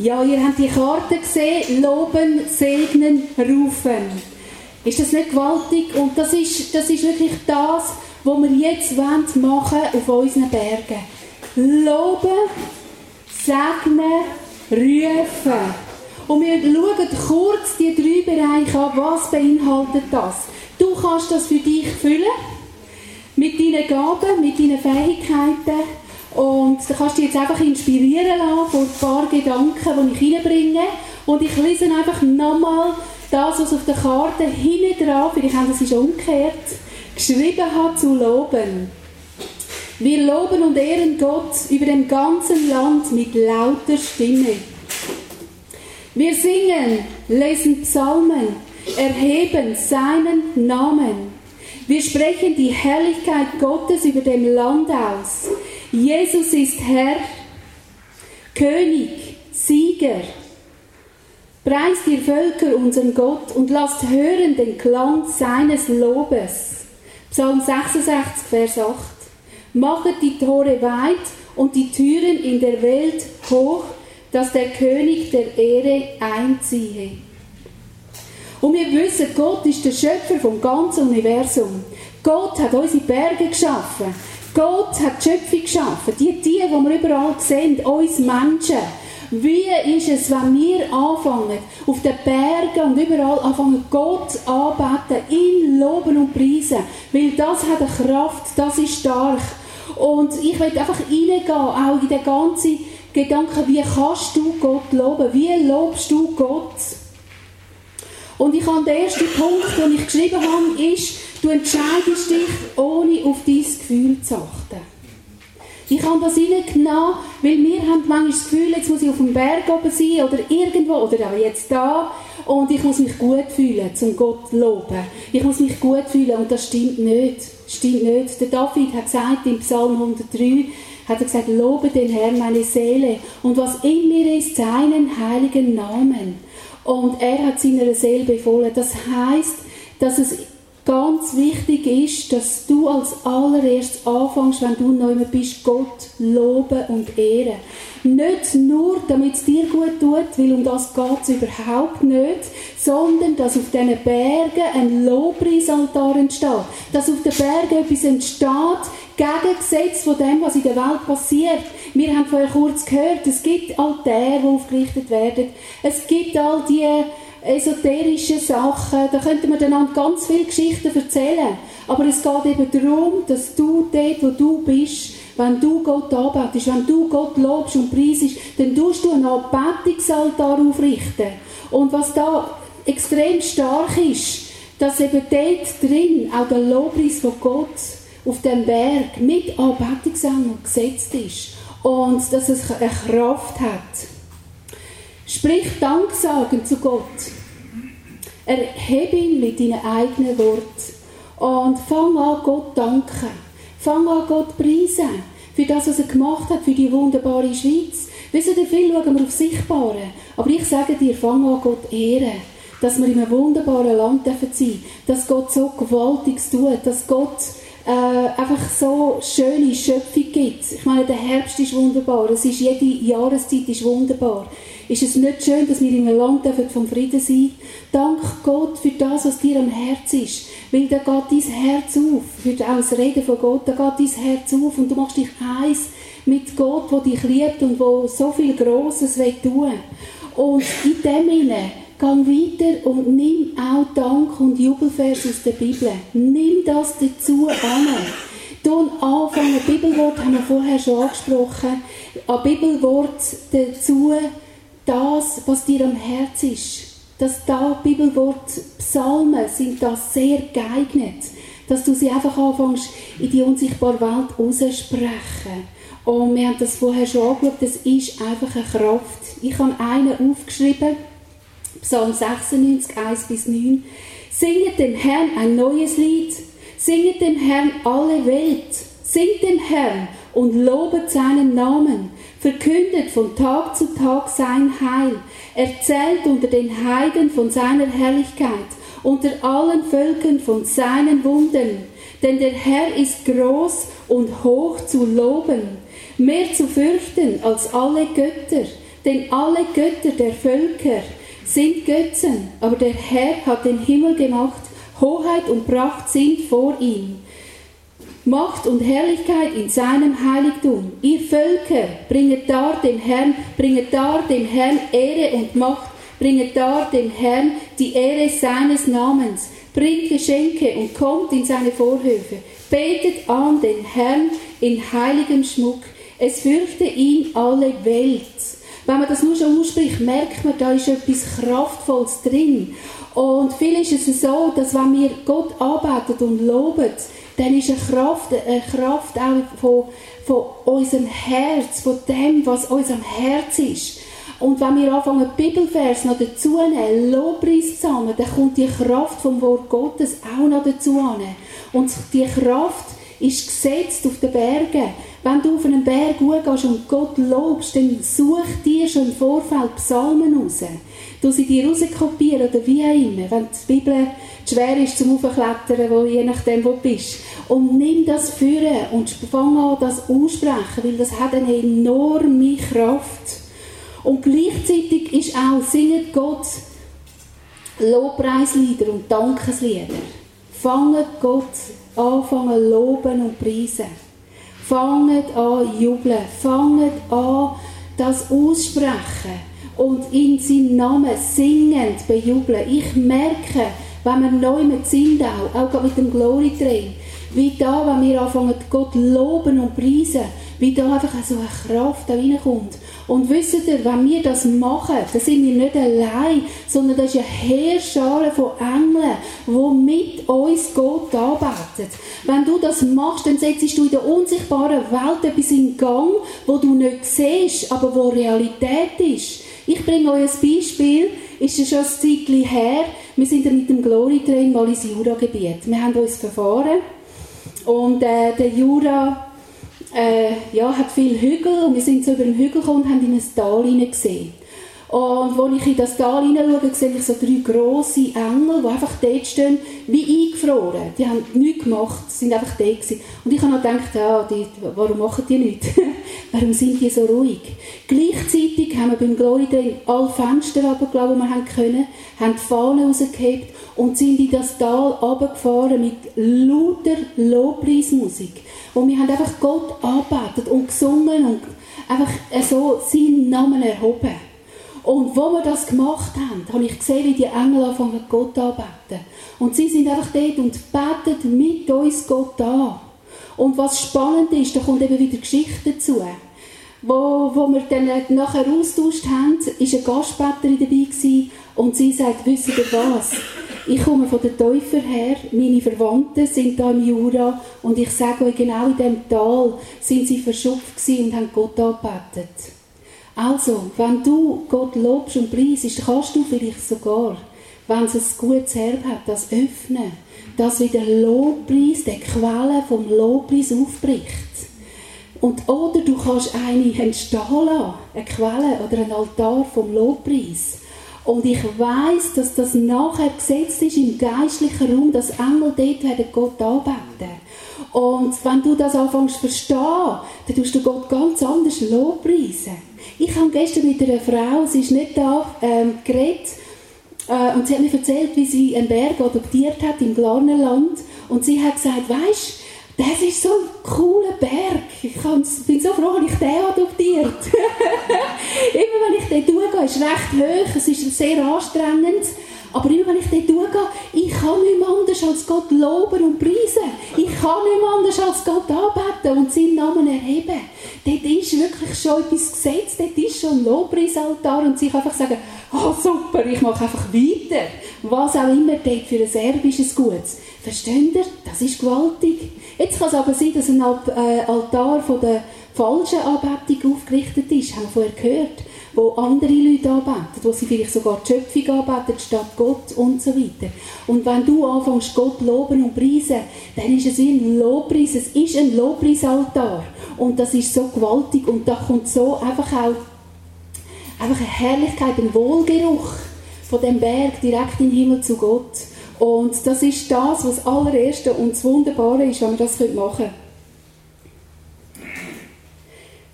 Ja, ihr habt die Karte gesehen, loben, segnen, rufen. Ist das nicht gewaltig? Und das ist, das ist wirklich das, was wir jetzt machen wollen auf unseren Bergen. Loben, segnen, rufen. Und wir schauen kurz die drei Bereiche an, was beinhaltet das. Du kannst das für dich füllen, mit deinen Gaben, mit deinen Fähigkeiten und da kannst du dich jetzt einfach inspirieren lassen von ein paar Gedanken, die ich reinbringe. Und ich lese einfach nochmal das, was auf der Karte hinten drauf, vielleicht haben das ist umgekehrt, geschrieben hat zu loben. Wir loben und ehren Gott über dem ganzen Land mit lauter Stimme. Wir singen, lesen Psalmen, erheben seinen Namen. Wir sprechen die Herrlichkeit Gottes über dem Land aus. Jesus ist Herr, König, Sieger. Preist ihr Völker unseren Gott und lasst hören den Klang seines Lobes. Psalm 66, Vers 8. Machet die Tore weit und die Türen in der Welt hoch, dass der König der Ehre einziehe. Und wir wissen, Gott ist der Schöpfer vom ganzen Universum. Gott hat unsere Berge geschaffen. Gott hat die Schöpfung geschaffen. Die Tiere, die wir überall sehen, uns Menschen. Wie ist es, wenn wir anfangen, auf den Bergen und überall anfangen, Gott anbeten, ihn loben und preisen? Weil das hat eine Kraft, das ist stark. Und ich will einfach reingehen, auch in den ganzen Gedanken, wie kannst du Gott loben? Wie lobst du Gott? Und ich habe den ersten Punkt, den ich geschrieben habe, ist, Du entscheidest dich, ohne auf dein Gefühl zu achten. Ich habe das reingenommen, weil wir haben manchmal das Gefühl, jetzt muss ich auf dem Berg oben sein oder irgendwo oder auch jetzt da und ich muss mich gut fühlen, zum Gott loben. Ich muss mich gut fühlen und das stimmt nicht. Stimmt nicht. Der David hat gesagt im Psalm 103, hat er gesagt, lobe den Herrn meine Seele und was in mir ist, seinen heiligen Namen. Und er hat seiner Seele befohlen. Das heißt, dass es ganz wichtig ist, dass du als allererstes anfängst, wenn du neu bist, Gott loben und ehren. Nicht nur, damit es dir gut tut, weil um das geht es überhaupt nicht, sondern dass auf diesen Bergen ein Lobpreisaltar entsteht. Dass auf den Bergen etwas entsteht, gegengesetzt von dem, was in der Welt passiert. Wir haben vorher kurz gehört, es gibt Altäre, die aufgerichtet werden. Es gibt all die esoterischen Sachen, da könnte man dann ganz viele Geschichten erzählen. Aber es geht eben darum, dass du dort, wo du bist, wenn du Gott anbetest, wenn du Gott lobst und preisest, dann tust du einen Anbetungsaltar aufrichten. Und was da extrem stark ist, dass eben dort drin auch der Lobpreis von Gott auf dem Berg mit Anbetungsengel gesetzt ist. Und dass es eine Kraft hat. Sprich Danksagen zu Gott. Erhebe ihn mit deinen eigenen Worten. Und fang an, Gott danken. Fang an, Gott preisen. Für das, was er gemacht hat, für die wunderbare Schweiz. Wisst ihr, viel schauen wir auf Sichtbare. Aber ich sage dir, fang an, Gott ehren. Dass wir in einem wunderbaren Land sein dürfen. Dass Gott so Gewaltiges tut. Dass Gott äh, einfach so schöne Schöpfung gibt. Ich meine, der Herbst ist wunderbar. Es ist, jede Jahreszeit ist wunderbar. Ist es nicht schön, dass wir in einem Land vom Frieden sein Dank Gott für das, was dir am Herz ist. Weil da geht dein Herz auf. Für das Reden von Gott, da geht dein Herz auf und du machst dich eins mit Gott, der dich liebt und der so viel Grosses will tun. Und in dem Sinne, geh weiter und nimm auch Dank und Jubelvers aus der Bibel. Nimm das dazu an. Tun anfangen, Bibelwort haben wir vorher schon angesprochen, ein Bibelwort dazu das, was dir am Herz ist. Dass da Bibelwort Psalmen sind da sehr geeignet. Dass du sie einfach anfängst, in die unsichtbare Welt auszusprechen. Und wir haben das vorher schon angeschaut, das ist einfach eine Kraft. Ich habe einen aufgeschrieben, Psalm 96, 1 bis 9. Singet dem Herrn ein neues Lied. Singet dem Herrn alle Welt. Singt dem Herrn und lobet seinen Namen verkündet von Tag zu Tag sein Heil, erzählt unter den Heiden von seiner Herrlichkeit, unter allen Völkern von seinen Wunden. Denn der Herr ist groß und hoch zu loben, mehr zu fürchten als alle Götter. Denn alle Götter der Völker sind Götzen, aber der Herr hat den Himmel gemacht, Hoheit und Pracht sind vor ihm. Macht und Herrlichkeit in seinem Heiligtum. Ihr Völker, bringet dar dem Herrn, bringet dar dem Herrn Ehre und Macht, bringet dar dem Herrn die Ehre seines Namens, bringt Geschenke und kommt in seine Vorhöfe, betet an den Herrn in heiligem Schmuck, es fürchte ihn alle Welt. Wenn man das nur schon ausspricht, merkt man, da ist etwas Kraftvolles drin. Und viel ist es so, dass wenn wir Gott arbeitet und loben, dann ist eine Kraft, eine Kraft auch von, von unserem Herz, von dem, was unserem Herz ist. Und wenn wir anfangen, Bibelvers noch dazu nehmen, Lobpreis zusammen, dann kommt die Kraft vom Wort Gottes auch noch dazu an. Und die Kraft ist gesetzt auf den Bergen. Wenn du auf einen Berg gehst und Gott lobst, dann such dir schon im Vorfeld Psalmen raus. Du sie dir rauskopieren oder wie auch immer, wenn die Bibel schwer ist zum Aufklettern, wo, je nachdem, wo du bist. Und nimm das führen und fang an, das aussprechen, weil das hat eine enorme Kraft. Und gleichzeitig ist auch, singet Gott Lobpreislieder und Dankeslieder. Fanget Gott anfangen loben und preisen. Fanget an jubeln. Fanget an das aussprechen und in seinem Namen singend bejubeln. Ich merke, wenn wir neu mit sind, auch, auch mit dem Glory Train, wie da, wenn wir anfangen, Gott loben und preisen, wie da einfach so eine Kraft da reinkommt. Und wisst ihr, wenn wir das machen, dann sind wir nicht allein, sondern das ist eine Heerschale von Engeln, die mit uns Gott arbeitet. Wenn du das machst, dann setzt du in der unsichtbaren Welt etwas in Gang, wo du nicht siehst, aber wo Realität ist. Ich bringe euch ein Beispiel, ist es schon ein Zeitchen her. Wir sind mit dem Glory Train mal ins Juragebiet. Wir haben uns verfahren und äh, der Jura äh, ja, hat viele Hügel und wir sind so über den Hügel gekommen und haben in ein Tal gesehen. Und als ich in das Tal hineinschaue, sehe ich so drei grosse Engel, die einfach dort stehen, wie eingefroren. Die haben nichts gemacht, sind einfach da gewesen. Und ich habe noch gedacht, ja, die, warum machen die nichts? warum sind die so ruhig? Gleichzeitig haben wir beim Glory Day alle Fenster runtergelassen, die wir haben können, haben die Fahnen rausgehebt und sind in das Tal runtergefahren mit lauter Lobpreismusik. Und wir haben einfach Gott arbeitet und gesungen und einfach so seinen Namen erhoben. Und wo wir das gemacht haben, habe ich gesehen, wie die Engel anfangen, Gott anbeten. Und sie sind einfach dort und beten mit uns Gott an. Und was spannend ist, da kommt eben wieder Geschichte dazu. Wo, wo wir dann nachher austauscht haben, ist eine Gastbeterin dabei gewesen, und sie sagt, wisst ihr was? Ich komme von den Täufer her, meine Verwandten sind da im Jura und ich sage euch, genau in diesem Tal sind sie verschupft und haben Gott angebetet. Also, wenn du Gott lobst und preisst, kannst du vielleicht sogar, wenn es ein gutes Herz hat, das öffnen, dass wieder Lobpreis, der Quelle vom Lobpreis aufbricht. Und, oder du kannst eine entstehen lassen, eine Quelle oder ein Altar vom Lobpreis. Und ich weiß, dass das nachher gesetzt ist im geistlichen Raum, dass Engel dort werden Gott anbeten. Und wenn du das anfängst zu verstehen, dann tust du Gott ganz anders lobpreisen. Ich habe gestern mit einer Frau, sie ist nicht da, ähm, geredet, äh, und sie hat mir erzählt, wie sie einen Berg adoptiert hat im Glarnerland. Und sie hat gesagt, weißt das ist so ein cooler Berg. Ich bin so froh, dass ich den adoptiert. immer wenn ich dort durchgehe, ist es recht hoch, es ist sehr anstrengend. Aber immer wenn ich dort durchgehe, ich kann nicht mehr anders als Gott loben und preisen. Ich kann nicht mehr anders als Gott anbeten und seinen Namen erheben. Dort ist wirklich schon etwas gesetzt, dort ist schon ein Lobpreisaltar und kann einfach sagen, oh super, ich mache einfach weiter. Was auch immer dort für ein ein Gutes. Versteht ihr? Das ist gewaltig. Jetzt kann es aber sein, dass ein äh, Altar von der falschen Anbetung aufgerichtet ist, haben wir vorher gehört wo andere Leute anbeten, wo sie vielleicht sogar die Schöpfung anbeten, statt Gott und so weiter. Und wenn du anfängst, Gott loben und preisen, dann ist es wie ein Lobpreis, es ist ein Lobpreisaltar. Und das ist so gewaltig und da kommt so einfach auch einfach eine Herrlichkeit, ein Wohlgeruch von dem Berg direkt in den Himmel zu Gott. Und das ist das, was das allererste und das Wunderbare ist, wenn wir das machen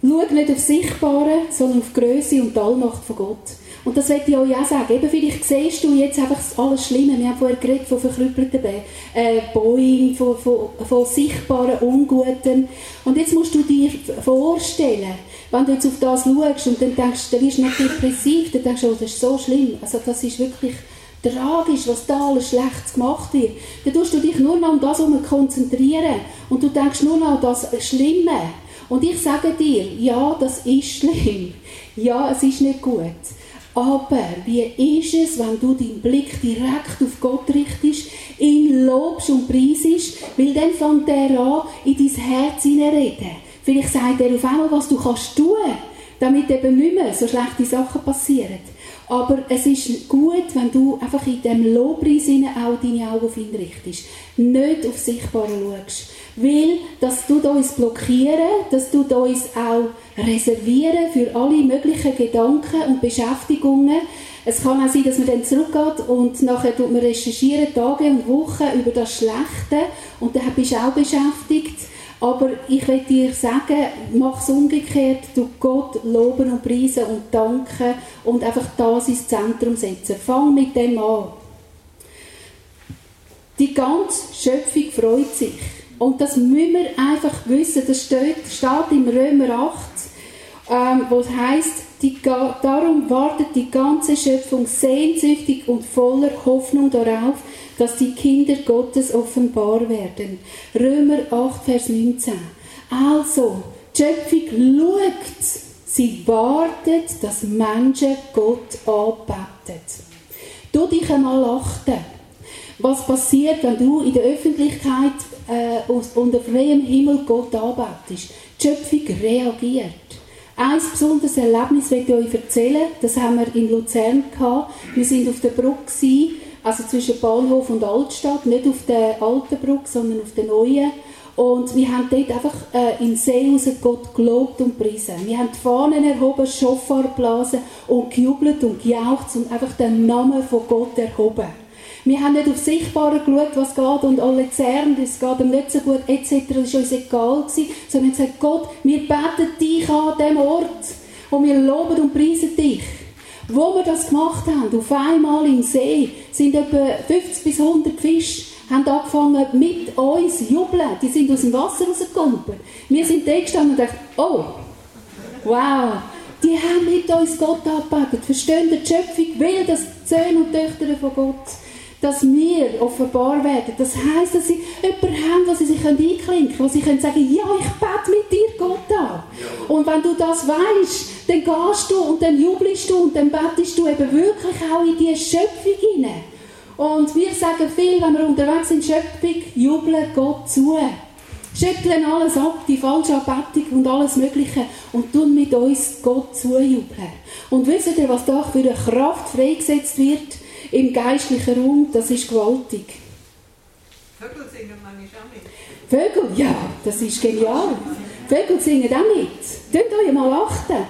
können. schau nicht auf Sichtbare, sondern auf Größe und die Allmacht von Gott. Und das möchte ich euch auch sagen. Eben, vielleicht siehst du jetzt einfach alles Schlimme. Wir haben vorher geredet von verkrüppelten äh, Bäumen, von, von, von sichtbaren Unguten. Und jetzt musst du dir vorstellen, wenn du jetzt auf das schaust und dann denkst, dann wirst du nicht depressiv, dann denkst du, oh, das ist so schlimm. Also das ist wirklich tragisch, was da alles Schlechtes gemacht wird. Dann tust du dich nur noch um das konzentrieren und du denkst nur noch an das Schlimme. Und ich sage dir, ja, das ist schlimm. Ja, es ist nicht gut. Aber wie ist es, wenn du deinen Blick direkt auf Gott richtest, ihn lobst und preisest, weil dann fängt er an, in dein Herz hineinreden. Vielleicht sagt er auf einmal, was du kannst tun, damit eben nicht mehr so schlechte Sachen passieren. Aber es ist gut, wenn du einfach in dem Lobpreis auch deine Augen auf ihn richtest. Nicht auf Sichtbare schaust. Weil das tut uns blockieren, das tut uns auch reservieren für alle möglichen Gedanken und Beschäftigungen. Es kann auch sein, dass man dann zurückgeht und nachher tut man recherchieren Tage und Wochen über das Schlechte und dann bist du auch beschäftigt. Aber ich will dir sagen, mach es umgekehrt, du Gott loben und preisen und danken und einfach das ins Zentrum setzen. Fang mit dem an. Die ganze Schöpfung freut sich. Und das müssen wir einfach wissen. Das steht, steht im Römer 8, ähm, wo es heisst, die, darum wartet die ganze Schöpfung sehnsüchtig und voller Hoffnung darauf, dass die Kinder Gottes offenbar werden. Römer 8, Vers 19. Also, die Schöpfung schaut, sie wartet, dass Menschen Gott anbeten. Du dich einmal achten. Was passiert, wenn du in der Öffentlichkeit äh, unter freiem Himmel Gott anbetest? Die Schöpfung reagiert. Ein besonderes Erlebnis möchte ich euch erzählen. Das haben wir in Luzern gehabt. Wir sind auf der Brücke, also zwischen Bahnhof und Altstadt, nicht auf der alten Brücke, sondern auf der neuen. Und wir haben dort einfach äh, in See Gott gelobt und gepriesen. Wir haben die Fahnen erhoben, Schofar geblasen und gejubelt und gejaucht und einfach den Namen von Gott erhoben. Wir haben nicht auf Sichtbare geschaut, was geht und alle zerren, es geht ihm nicht so gut, etc. Das war uns egal, gewesen, sondern wir haben gesagt, Gott, wir beten dich an diesem Ort und wir loben und preisen dich. Wo wir das gemacht haben, auf einmal im See, sind etwa 50 bis 100 Fische haben angefangen mit uns zu jubeln. Die sind aus dem Wasser rausgekommen. Wir sind da gestanden und dachten, oh, wow, die haben mit uns Gott angebetet. Verstehen die Schöpfung will das Söhne und Töchter von Gott dass wir offenbar werden. Das heisst, dass sie jemanden haben, wo sie sich einklinken können, wo sie können sagen, ja, ich bete mit dir Gott an. Und wenn du das weißt, dann gehst du und dann jubelst du und dann betest du eben wirklich auch in diese Schöpfung hinein. Und wir sagen viel, wenn wir unterwegs sind, Schöpfung, jubeln Gott zu. Schütteln alles ab, die falsche Anbetung und alles Mögliche und tun mit uns Gott zujubeln. Und wisst ihr, was da für eine Kraft freigesetzt wird? Im geistlichen Raum, das ist gewaltig. Vögel singen manchmal auch mit. Vögel, ja, das ist genial. Vögel singen auch mit. Tönt euch mal achten.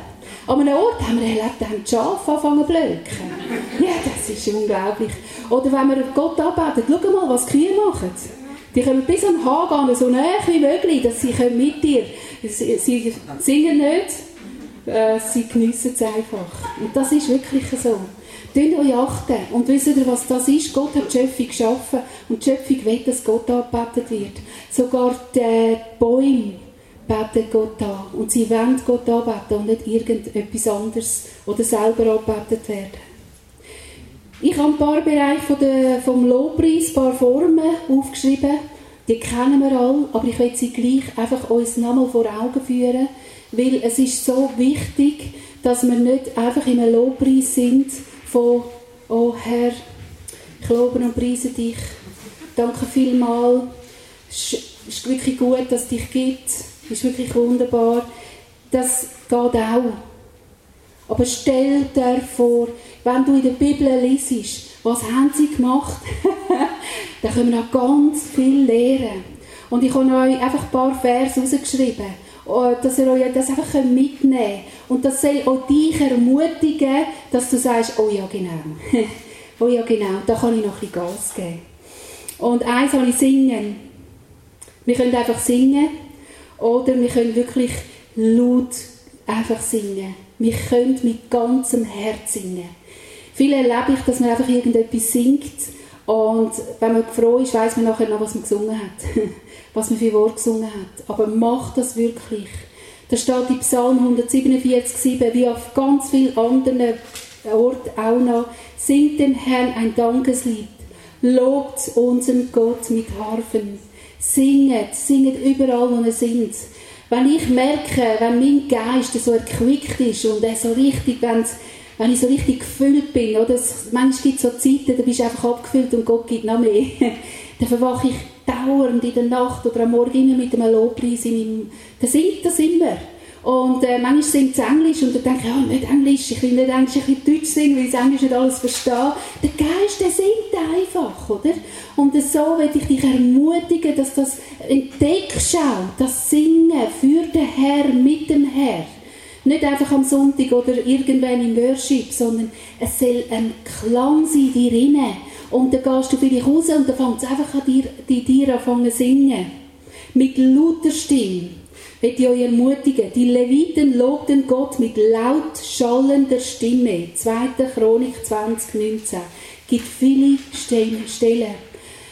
An einem Ort haben wir erlebt, da haben die Schafe angefangen zu blöken. Ja, das ist unglaublich. Oder wenn wir Gott anbeten, schau mal, was die Kühe machen. Die kommen bis am Hahn so nah wie möglich, dass sie mit dir Sie, sie singen nicht, äh, sie geniessen es einfach. Und das ist wirklich so. Tun euch achten. Und wisst ihr, was das ist? Gott hat die Schöpfung geschaffen und die Schöpfung will, dass Gott angebetet wird. Sogar die Bäume beten Gott an. Und sie wollen Gott anbeten und nicht irgendetwas anderes oder selber angebetet werden. Ich habe ein paar Bereiche vom Lobpreis, ein paar Formen aufgeschrieben. Die kennen wir alle, aber ich will sie gleich einfach uns nochmal vor Augen führen, weil es ist so wichtig, dass wir nicht einfach in einem Lobpreis sind, von, oh Herr, ich lobe und preise dich. Danke vielmals. Es ist wirklich gut, dass es dich gibt. Es ist wirklich wunderbar. Das geht auch. Aber stell dir vor, wenn du in der Bibel liest, was haben sie gemacht? da können wir noch ganz viel lernen. Und ich habe euch einfach ein paar Verse rausgeschrieben. Äh, dass ihr euch das einfach mitnehmen könnt. Und das soll auch dich ermutigen, dass du sagst, oh ja, genau. oh ja, genau, da kann ich noch ein Gas geben. Und eins soll ich singen. Wir können einfach singen oder wir können wirklich laut einfach singen. Wir können mit ganzem Herz singen. Viel erlebe ich, dass man einfach irgendetwas singt und wenn man froh ist, weiß man nachher noch, was man gesungen hat. was man für Wort gesungen hat. Aber mach das wirklich. Da steht in Psalm 147, 7, wie auf ganz vielen anderen Orten auch noch, singt dem Herrn ein Dankeslied, lobt unseren Gott mit Harfen, singet, singet überall, wo ihr singt. Wenn ich merke, wenn mein Geist so erquickt ist und er so richtig, wenn wenn ich so richtig gefüllt bin, oder? manchmal gibt es so Zeiten, da bist du einfach abgefüllt und Gott gibt noch mehr. dann verwache ich dauernd in der Nacht oder am Morgen immer mit einem Lobpreis in meinem... Da singt das immer. Und äh, manchmal singt es Englisch und dann denke ich, ja, nicht Englisch, ich will nicht Englisch, ich will Deutsch singen, weil ich Englisch nicht alles verstehe. Der Geist, der singt einfach, oder? Und so will ich dich ermutigen, dass das entdeckst auch, das Singen für den Herr, mit dem Herr. Nicht einfach am Sonntag oder irgendwann im Worship, sondern es soll ein Klang sein dir inne. Und dann gehst du vielleicht raus und dann fängt es einfach an dir, die anfangen zu singen. Mit lauter Stimme. Ich ich euch ermutigen. Die Leviten lobten Gott mit laut schallender Stimme. 2. Chronik 2019. Gibt viele Stellen.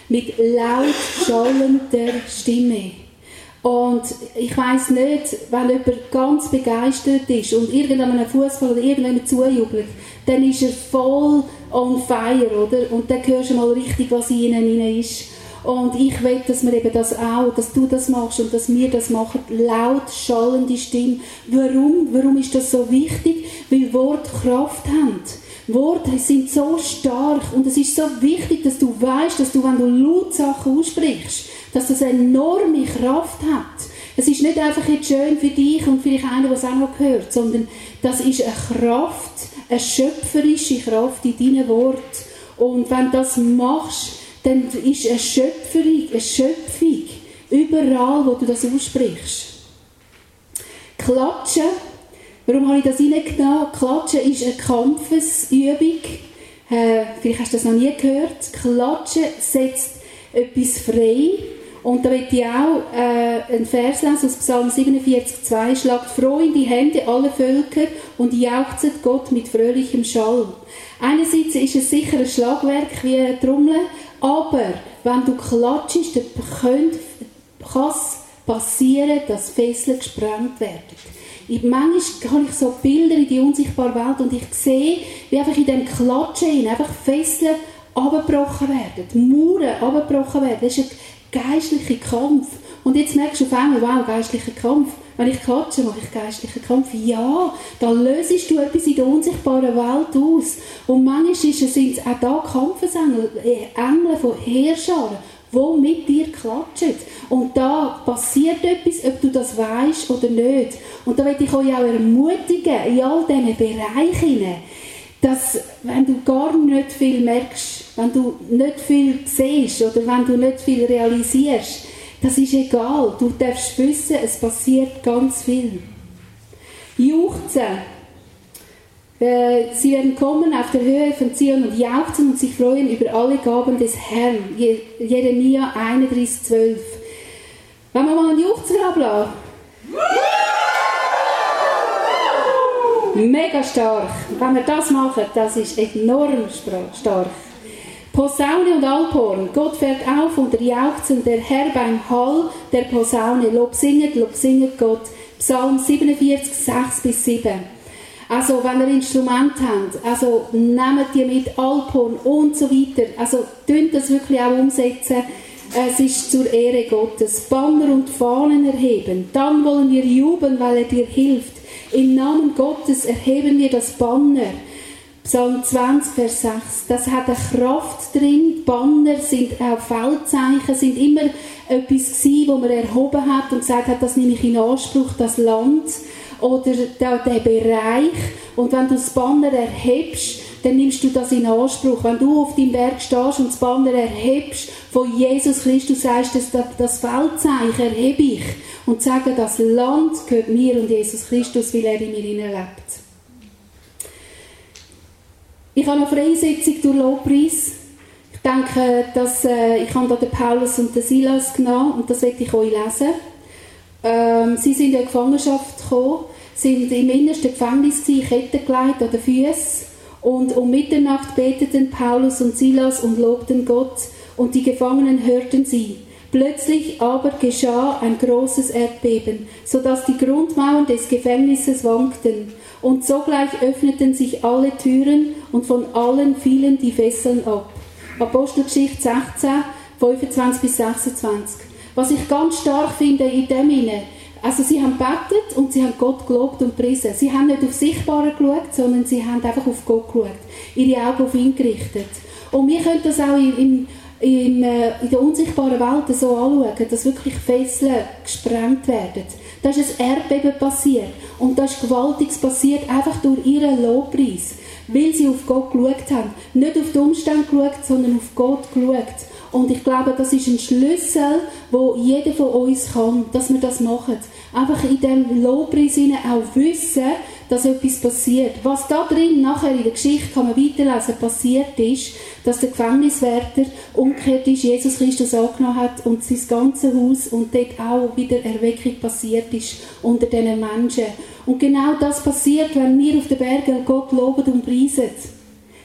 Mit laut schallender Stimme. Und ich weiß nicht, wenn jemand ganz begeistert ist und irgendeinem Fußball oder irgendjemand zujubelt, dann ist er voll on fire, oder? Und dann hörst du mal richtig, was in ihnen ist. Und ich will, dass wir eben das auch, dass du das machst und dass wir das machen, laut schallende Stimme. Warum? Warum ist das so wichtig? Weil Wort Kraft haben. Worte sind so stark und es ist so wichtig, dass du weißt, dass du, wenn du laut Sachen aussprichst, dass das enorme Kraft hat. Es ist nicht einfach jetzt schön für dich und vielleicht einer, der es auch noch gehört, sondern das ist eine Kraft, eine schöpferische Kraft in deinen Wort. Und wenn du das machst, dann ist eine Schöpferung, eine Schöpfung überall, wo du das aussprichst. Klatschen, warum habe ich das reingenommen? Klatschen ist eine Kampfesübung. Äh, vielleicht hast du das noch nie gehört. Klatschen setzt etwas frei. Und da möchte ich auch äh, einen Vers lesen aus Psalm 47, 2. Schlagt froh in die Hände alle Völker und jauchzet Gott mit fröhlichem Schall. Einerseits ist es sicher ein Schlagwerk wie eine Trommel, aber wenn du klatschst, dann kann es passieren, dass Fesseln gesprengt werden. Ich, manchmal habe ich so Bilder in die unsichtbare Welt und ich sehe, wie einfach in dem Klatschen einfach Fesseln abgebrochen werden, Mauern abgebrochen werden. Das ist geistlicher Kampf. Und jetzt merkst du auf einmal, wow, geistlicher Kampf. Wenn ich klatsche, mache ich geistlichen Kampf. Ja, da löst du etwas in der unsichtbaren Welt aus. Und manchmal sind es auch da Kampfesengel, äh, Engel von Heerscharen, die mit dir klatschen. Und da passiert etwas, ob du das weißt oder nicht. Und da möchte ich euch auch ermutigen, in all diesen Bereichen, dass wenn du gar nicht viel merkst, wenn du nicht viel siehst oder wenn du nicht viel realisierst, das ist egal. Du darfst wissen, es passiert ganz viel. Juchzen. Äh, sie werden kommen auf der Höhe von Zion und jauchzen und sich freuen über alle Gaben des Herrn. Jeremia 31, 12. Wenn wir mal einen Juchzer ablassen. Mega stark. Wenn wir das machen, das ist enorm stark. Posaune und Alphorn. Gott fährt auf unter Jauchzen, der Herr beim Hall der Posaune. Lob singet, Lob singet Gott. Psalm 47, 6 bis 7. Also, wenn ihr Instrumente habt, also nehmt die mit Alphorn und so weiter. Also, tönt das wirklich auch umsetzen. Es ist zur Ehre Gottes. Banner und Fahnen erheben. Dann wollen wir jubeln, weil er dir hilft. Im Namen Gottes erheben wir das Banner. Psalm 20, Vers 6. Das hat eine Kraft drin. Banner sind auch Feldzeichen, sind immer etwas gewesen, wo man erhoben hat und gesagt hat, das nehme ich in Anspruch, das Land oder der, Bereich. Und wenn du das Banner erhebst, dann nimmst du das in Anspruch. Wenn du auf deinem Berg stehst und das Banner erhebst von Jesus Christus, sagst das, das Feldzeichen erhebe ich und sage, das Land gehört mir und Jesus Christus, weil er in mir lebt. Ich habe noch Freisetzung durch Lobpreis. Ich denke, dass, äh, ich habe da den Paulus und den Silas genommen und das werde ich euch lesen. Ähm, sie sind in die Gefangenschaft gekommen. sind im innersten Gefängnis gewesen, Ketten gelegt an den Füßen. Und um Mitternacht beteten Paulus und Silas und lobten Gott, und die Gefangenen hörten sie. Plötzlich aber geschah ein großes Erdbeben, so dass die Grundmauern des Gefängnisses wankten. Und sogleich öffneten sich alle Türen und von allen fielen die Fesseln ab. Apostelgeschichte 16, 25 bis 26. Was ich ganz stark finde in dem Inne, also sie haben betet und sie haben Gott gelobt und gepriesen. Sie haben nicht auf Sichtbare geschaut, sondern sie haben einfach auf Gott geschaut, ihre Augen auf ihn gerichtet. Und wir können das auch in, in, äh, in der unsichtbaren Welt so anschauen, dass wirklich Fesseln gesprengt werden. Da ist ein Erdbeben passiert und da ist Gewaltiges passiert, einfach durch ihren Lobpreis, weil sie auf Gott geschaut haben. Nicht auf die Umstände geschaut, sondern auf Gott geschaut. Und ich glaube, das ist ein Schlüssel, wo jeder von uns kann, dass wir das machen. Einfach in dem Lobpreis auch wissen, dass etwas passiert. Was da drin nachher in der Geschichte kann man weiterlesen, passiert ist, dass der Gefängniswärter umgekehrt ist, Jesus Christus angenommen hat und sein ganzes Haus und dort auch wieder Erweckung passiert ist unter diesen Menschen. Und genau das passiert, wenn wir auf den Bergen Gott loben und preisen.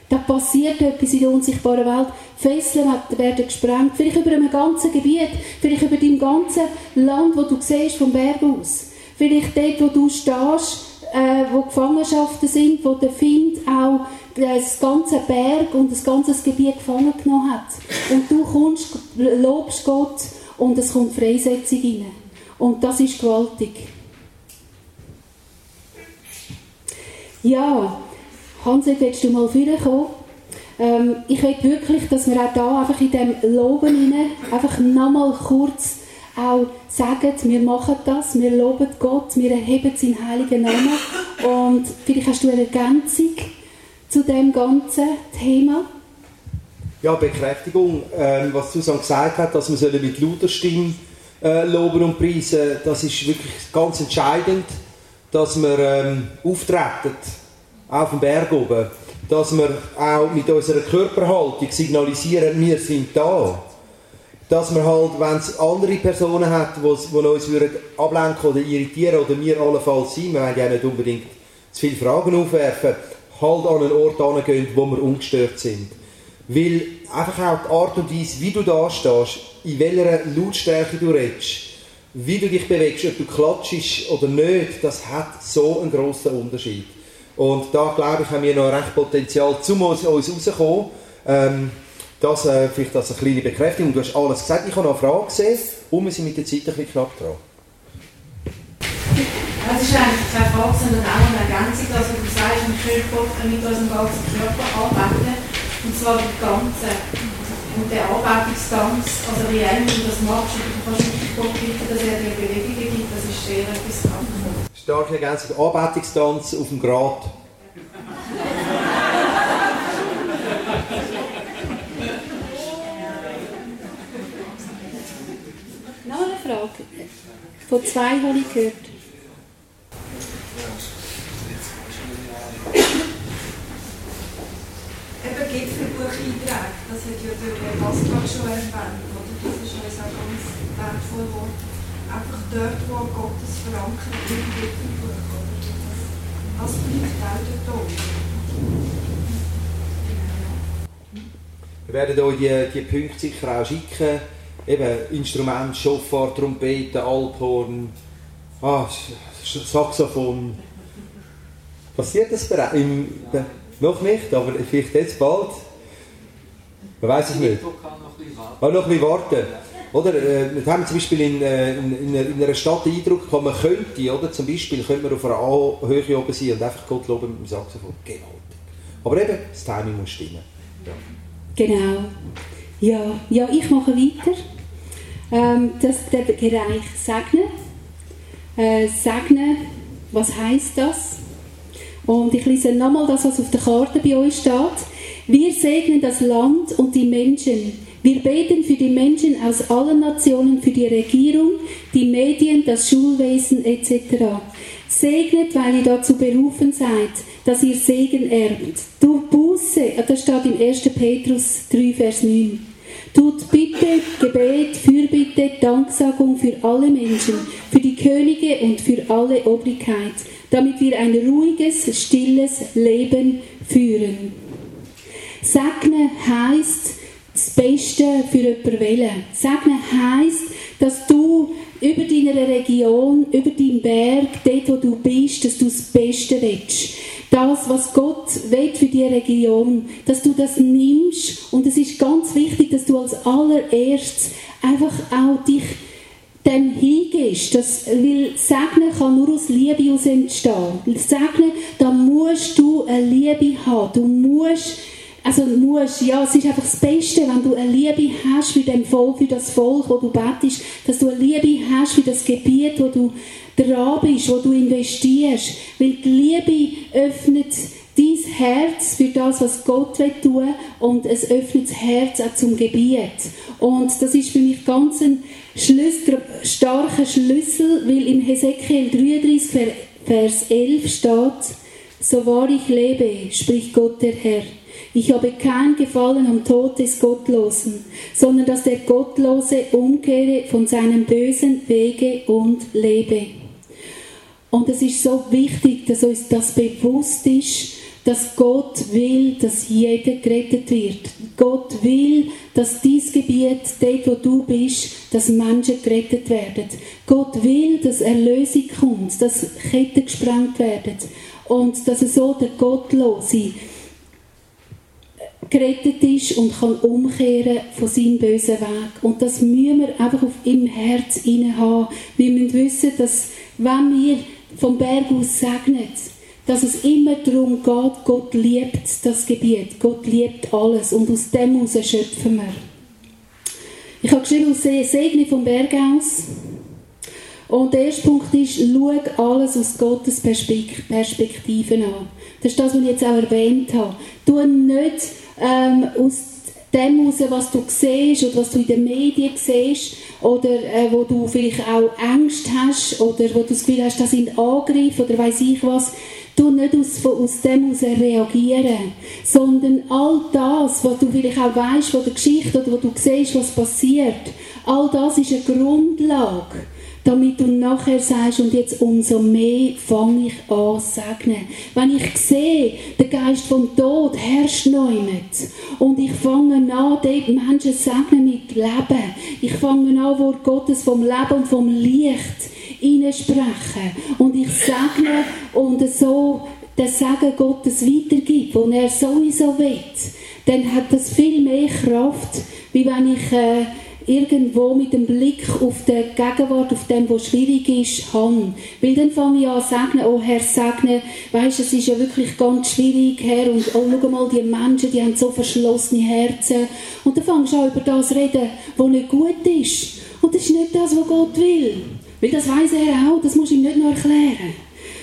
Da passiert etwas in der unsichtbaren Welt. Fesseln werden gesprengt. Vielleicht über einem ganzen Gebiet. Vielleicht über dein ganzes Land, wo du siehst vom Berg aus. Vielleicht dort, wo du stehst, äh, wo Gefangenschaften sind, wo der Find auch das ganze Berg und das ganze Gebiet gefangen genommen hat. Und du kommst, lobst Gott und es kommt Freisetzung rein. Und das ist gewaltig. Ja, Hans, willst du mal vorkommen? Ähm, ich will wirklich, dass wir auch da einfach in dem Loben hinein einfach nochmal kurz auch sagen, wir machen das, wir loben Gott, wir erheben seinen heiligen Namen und vielleicht hast du eine Ergänzung zu dem ganzen Thema? Ja, Bekräftigung, ähm, was Susanne gesagt hat, dass wir mit lauter Stimme äh, loben und preisen, das ist wirklich ganz entscheidend, dass wir ähm, auftreten auf dem Berg oben, dass wir auch mit unserer Körperhaltung signalisieren, wir sind da. Dass wir halt, wenn es andere Personen hat, die uns würden ablenken oder irritieren oder wir allenfalls sind, wir wollen ja nicht unbedingt zu viele Fragen aufwerfen, halt an einen Ort hingehen, wo wir ungestört sind. Weil einfach auch die Art und Weise, wie du da stehst, in welcher Lautstärke du redest, wie du dich bewegst, ob du klatschst oder nicht, das hat so einen grossen Unterschied. Und da glaube ich, haben wir noch recht Potenzial, um uns rauszukommen. Ähm, das äh, vielleicht als eine kleine Bekräftigung. Du hast alles gesagt. Ich habe noch eine Frage gesehen und wir sind mit der Zeit ein bisschen knapp dran. Es ist eigentlich keine Frage, sondern auch eine Ergänzung, dass du sagst, können Gott mit unserem ganzen Körper arbeiten. Und zwar die ganze. Und der Arbeitungstanz, also wie immer du das machst, du kannst nicht bitten, dass er dir Bewegungen gibt, das ist sehr etwas kraftvolles starke Ergänzung, Anbetungstanz auf dem Grat. Noch eine Frage. Von zwei habe ich gehört. Eben Gipfelbucheinträge, das hat ja der Pascal schon erwähnt, oder? Das ist uns auch ganz wertvoll geworden einfach dort, wo Gottes verankert im Bibelbuch. Das, das bleibt auch dort Wir werden euch die, die Punkte sicher auch schicken. Eben Instrument, Schofar, Trompete, Alphorn, ah, Saxophon. Passiert das bereits? Im, noch nicht, aber vielleicht jetzt bald. Man weiß es nicht. Ah, noch ein bisschen warten. Oder, äh, wir haben zum Beispiel in, äh, in, in, einer Stadt den Eindruck, man könnte, oder, zum Beispiel könnte man auf einer A-Höhe oben sein und einfach Gott loben mit dem Saxophon. Gewaltig. Aber eben, das Timing muss stimmen. Ja. Genau. Ja, ja, ich mache weiter. Ähm, das, der Bereich Segnen. Äh, segnen, was heißt das? Und ich lese nochmal das, was auf der Karte bei euch steht. Wir segnen das Land und die Menschen wir beten für die Menschen aus allen Nationen, für die Regierung, die Medien, das Schulwesen etc. Segnet, weil ihr dazu berufen seid, dass ihr Segen erbt. Durch Buße, das steht in 1. Petrus 3, Vers 9. Tut Bitte, Gebet, Fürbitte, Danksagung für alle Menschen, für die Könige und für alle Obrigkeit. damit wir ein ruhiges, stilles Leben führen. Segnen heißt das Beste für jemanden wählen. Segnen heißt, dass du über deine Region, über deinen Berg, dort wo du bist, dass du das Beste willst. Das, was Gott will für die Region, dass du das nimmst und es ist ganz wichtig, dass du als allererstes einfach auch dich dem hingehst. Das, weil Segnen kann nur aus Liebe heraus entstehen. Segnen, da musst du eine Liebe haben. Du musst also musst, ja, es ist einfach das Beste, wenn du eine Liebe hast für, dem Volk, für das Volk, wo du betest, dass du eine Liebe hast für das Gebiet, wo du dran bist, wo du investierst. Weil die Liebe öffnet dein Herz für das, was Gott will tun und es öffnet das Herz auch zum Gebiet. Und das ist für mich ganz ein Schlüssel, starker Schlüssel, weil im Hesekiel 33, Vers 11 steht, so wahr ich lebe, spricht Gott der Herr, ich habe kein Gefallen am Tod des Gottlosen, sondern dass der Gottlose umkehre von seinem bösen Wege und lebe. Und es ist so wichtig, dass uns das bewusst ist, dass Gott will, dass jeder gerettet wird. Gott will, dass dies Gebiet, dort wo du bist, dass Menschen gerettet werden. Gott will, dass Erlösung kommt, dass Ketten gesprengt werden und dass so der Gottlose gerettet ist und kann umkehren von seinem bösen Weg. Und das müssen wir einfach auf im Herz haben. Wir müssen wissen, dass wenn wir vom Berg aus segnen, dass es immer darum geht, Gott liebt das Gebiet, Gott liebt alles und aus dem heraus schöpfen wir. Ich habe geschrieben, aus Segne vom Berg aus. Und der erste Punkt ist, schau alles aus Gottes Perspektive an. Das ist das, was ich jetzt auch erwähnt habe. Tu nicht ähm, aus dem heraus, was du siehst oder was du in den Medien siehst oder äh, wo du vielleicht auch Angst hast oder wo du das Gefühl hast, das sind Angriffe oder weiß ich was, du nicht aus, aus dem heraus reagieren, sondern all das, was du vielleicht auch weißt von der Geschichte oder wo du siehst, was passiert, all das ist eine Grundlage damit du nachher sagst, und jetzt umso mehr fange ich an zu segnen. Wenn ich sehe, der Geist vom Tod herrscht neu mit und ich fange an, dort Menschen segnen mit Leben. Ich fange an, Wort Gottes vom Leben und vom Licht sprechen und ich segne und so den Segen Gottes weitergibt, den er sowieso will, dann hat das viel mehr Kraft, wie wenn ich äh, irgendwo mit dem Blick auf die Gegenwart, auf dem, was schwierig ist, habe. Weil dann fange ich an zu sagen, oh Herr, segne, weisst, es ist ja wirklich ganz schwierig, Herr, und oh, schau mal, die Menschen, die haben so verschlossene Herzen. Und dann fangst du an über das zu reden, was nicht gut ist. Und das ist nicht das, was Gott will. Weil das weiß er auch, das muss ich ihm nicht noch erklären.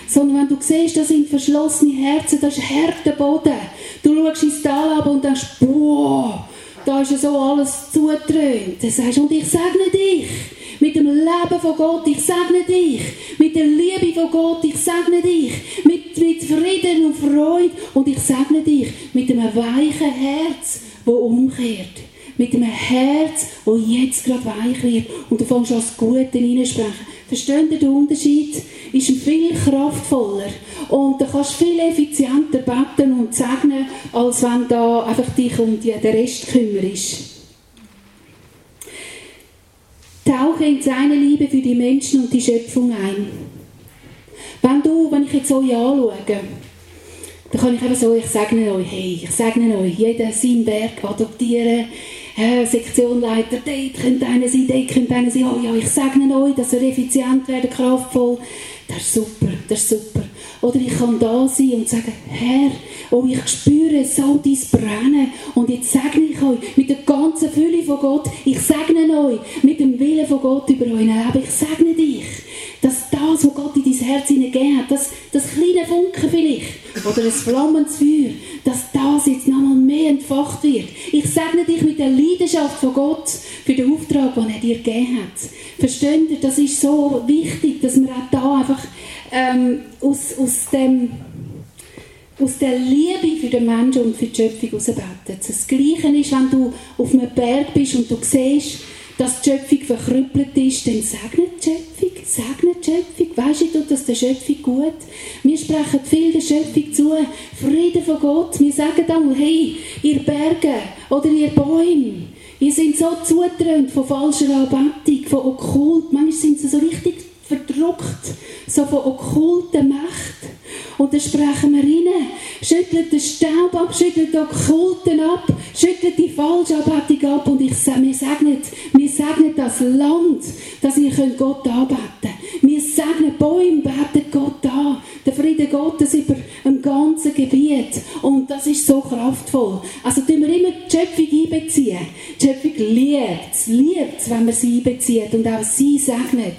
Sondern wenn du siehst, das sind verschlossene Herzen, das ist harter Boden. Du schaust ins Tal ab und denkst, boah, da ist ja so alles zugetrönt. Dann sagst und ich segne dich mit dem Leben von Gott, ich segne dich mit der Liebe von Gott, ich segne dich mit, mit Frieden und Freude und ich segne dich mit einem weichen Herz, wo umkehrt. Mit einem Herz, wo jetzt gerade weich wird und du fängst an das Gute hineinsprechen. Versteht ihr den Unterschied? Ist viel kraftvoller und du kannst viel effizienter beten und segnen, als wenn du einfach dich um den Rest kümmerst. Tauche in seine Liebe für die Menschen und die Schöpfung ein. Wenn du, wenn ich jetzt euch anschaue, dann kann ich einfach so, ich segne euch, hey, ich segne euch, jeder seinen Berg adoptieren, äh, Sektionleiter, dort könnte einer sein, dort könnte einer sein, oh ja, ich segne euch, dass ihr effizient werdet, kraftvoll. Das ist super, das ist super. Oder ich kann da sein und sagen, Herr, oh, ich spüre so dein Brennen. Und jetzt segne ich euch mit der ganzen Fülle von Gott, ich segne euch mit dem Willen von Gott über euch Leben, ich segne dich dass das, was Gott in dein Herz hineingegeben hat, das, das kleine Funken vielleicht, oder ein flammendes Feuer, dass das jetzt nochmal mehr entfacht wird. Ich segne dich mit der Leidenschaft von Gott für den Auftrag, den er dir gegeben hat. Versteht ihr, das ist so wichtig, dass wir auch da einfach ähm, aus, aus dem aus der Liebe für den Menschen und für die Schöpfung heraus beten. Das Gleiche ist, wenn du auf einem Berg bist und du siehst, dass die Schöpfung verkrüppelt ist, dann segnet die Schöpfung, segnet die Schöpfung. Weisst du, tut das der Schöpfung gut? Wir sprechen viel der Schöpfung zu. Frieden von Gott. Wir sagen dann, hey, ihr Berge oder ihr Bäume, ihr seid so zutrönt von falscher Anbetung, von Okkult. Manchmal sind sie so richtig verdruckt, so von okkulten Mächten. Und dann sprechen wir rein, schüttelt den Staub ab, schüttelt die Okkulten ab, schüttelt die Falschanbetung ab und ich, wir segnen, wir segnen das Land, dass ihr Gott anbeten könnt. Wir segnen Bäume, beten Gott an. Der Friede Gottes über dem ganzen Gebiet. Und das ist so kraftvoll. Also tun wir immer die Schöpfung einbeziehen. Die Schöpfung liebt es, liebt es, wenn man sie einbezieht und auch sie segnet.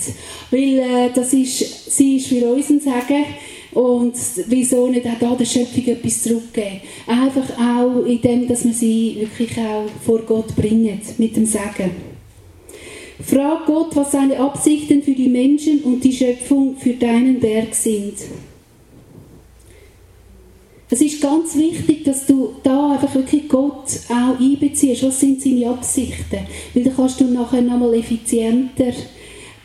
Weil äh, das ist, sie ist für uns ein Segen. Und wieso nicht auch da der Schöpfung etwas zurückgeben? Einfach auch in dem, dass man sie wirklich auch vor Gott bringt, mit dem Segen. Frag Gott, was seine Absichten für die Menschen und die Schöpfung für deinen Berg sind. Es ist ganz wichtig, dass du da einfach wirklich Gott auch einbeziehst. Was sind seine Absichten? Weil dann kannst du nachher nochmal effizienter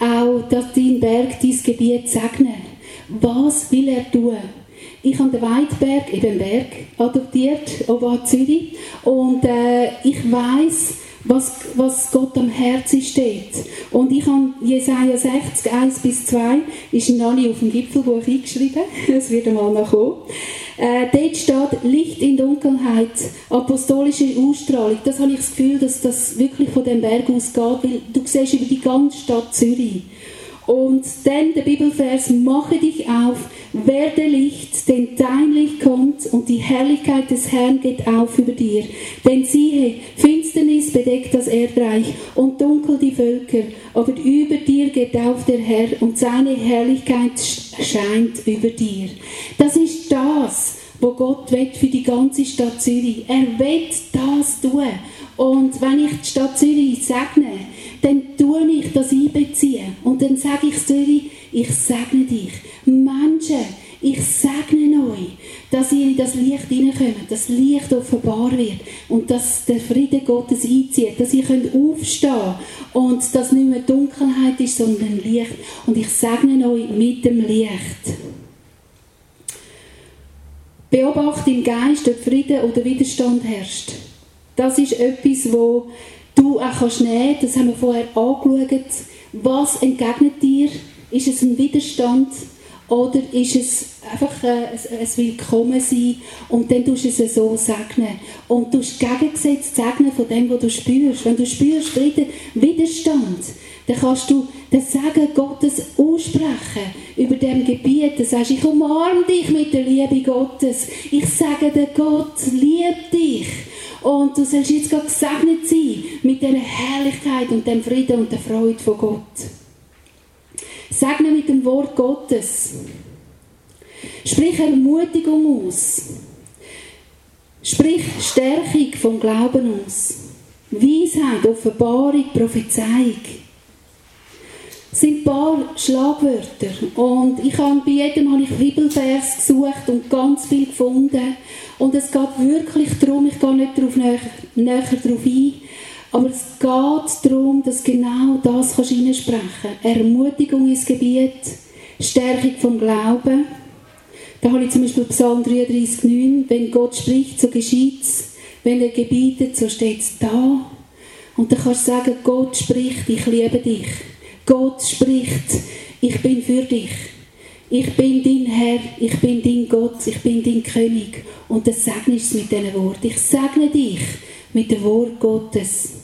auch dass dein Berg, dein Gebiet segnen. Was will er tun? Ich habe den Weidberg, eben Berg, adoptiert, oben Zürich. Und äh, ich weiß, was, was Gott am Herzen steht. Und ich habe Jesaja 60, 1 bis 2, ist noch nicht auf dem Gipfelbuch eingeschrieben, es wird einmal noch kommen. Äh, dort steht Licht in Dunkelheit, apostolische Ausstrahlung. Das habe ich das Gefühl, dass das wirklich von dem Berg ausgeht, weil du siehst über die ganze Stadt Zürich. Und dann der Bibelvers, mache dich auf, werde Licht, denn dein Licht kommt und die Herrlichkeit des Herrn geht auf über dir. Denn siehe, Finsternis bedeckt das Erdreich und dunkel die Völker, aber über dir geht auf der Herr und seine Herrlichkeit scheint über dir. Das ist das, was Gott will für die ganze Stadt Zürich. Er will das tun. Und wenn ich die Stadt Zürich segne, dann tue ich das einbeziehen. Und dann sage ich Zürich, ich segne dich. Menschen, ich segne euch, dass ihr in das Licht hineinkommt, dass Licht offenbar wird und dass der Friede Gottes einzieht, dass ihr könnt aufstehen und dass nicht mehr Dunkelheit ist, sondern Licht. Und ich segne euch mit dem Licht. Beobachte im Geist, ob Friede oder Widerstand herrscht. Das ist etwas, wo du auch kannst nehmen. Das haben wir vorher angeschaut. Was entgegnet dir? Ist es ein Widerstand oder ist es einfach äh, ein Willkommen sein und dann tust du es so segnen. Und du hast gegengesetzt segnen von dem, was du spürst. Wenn du spürst Frieden, Widerstand, dann kannst du das Sagen Gottes aussprechen über dem Gebiet. Du sagst, ich umarme dich mit der Liebe Gottes. Ich sage dir, Gott liebt dich. Und du sollst jetzt gerade gesegnet sein mit dieser Herrlichkeit und dem Frieden und der Freude von Gott. Segne mit dem Wort Gottes. Sprich Ermutigung aus. Sprich Stärkung vom Glauben aus. Weisheit, Offenbarung, Prophezeiung. Sind ein paar Schlagwörter. Und ich habe bei jedem habe ich Bibelvers gesucht und ganz viel gefunden. Und es geht wirklich darum, ich gehe nicht darauf näher, näher darauf ein, aber es geht darum, dass genau das kannst hineinsprechen kannst. Ermutigung ins Gebiet, Stärkung vom Glauben. Da habe ich zum Beispiel Psalm 33,9, wenn Gott spricht, so geschieht es. Wenn er gebietet, so steht es da. Und dann kannst du sagen, Gott spricht, ich liebe dich. Gott spricht, ich bin für dich. Ich bin dein Herr, ich bin dein Gott, ich bin dein König. Und das segnest du mit diesen Worten. Ich segne dich mit dem Wort Gottes.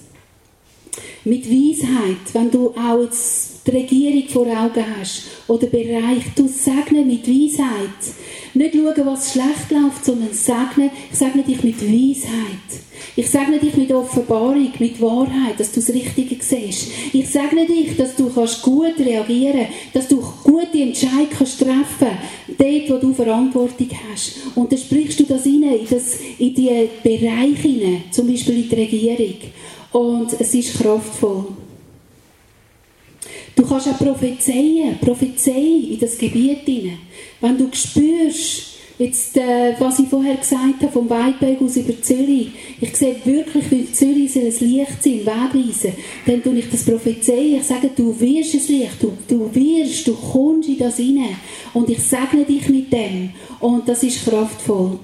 Mit Weisheit, wenn du auch jetzt die Regierung vor Augen hast oder Bereich, du segne mit Weisheit. Nicht schauen, was schlecht läuft, sondern segne, ich segne dich mit Weisheit. Ich segne dich mit Offenbarung, mit Wahrheit, dass du das Richtige siehst. Ich segne dich, dass du kannst gut reagieren dass du gute Entscheidungen kannst treffen dort, wo du Verantwortung hast. Und dann sprichst du das rein, in, das, in die Bereiche hinein, zum Beispiel in die Regierung. Und es ist kraftvoll. Du kannst auch prophezeien, prophezeien in das Gebiet hinein. Wenn du spürst, Jetzt, äh, was ich vorher gesagt habe, vom Weidberg aus über Zürich, ich sehe wirklich, wie Zürich ein Licht sein, Wegweisen. Dann tue ich das prophezeien, ich sage, du wirst ein Licht, du, du wirst, du kommst in das hinein. Und ich segne dich mit dem. Und das ist kraftvoll.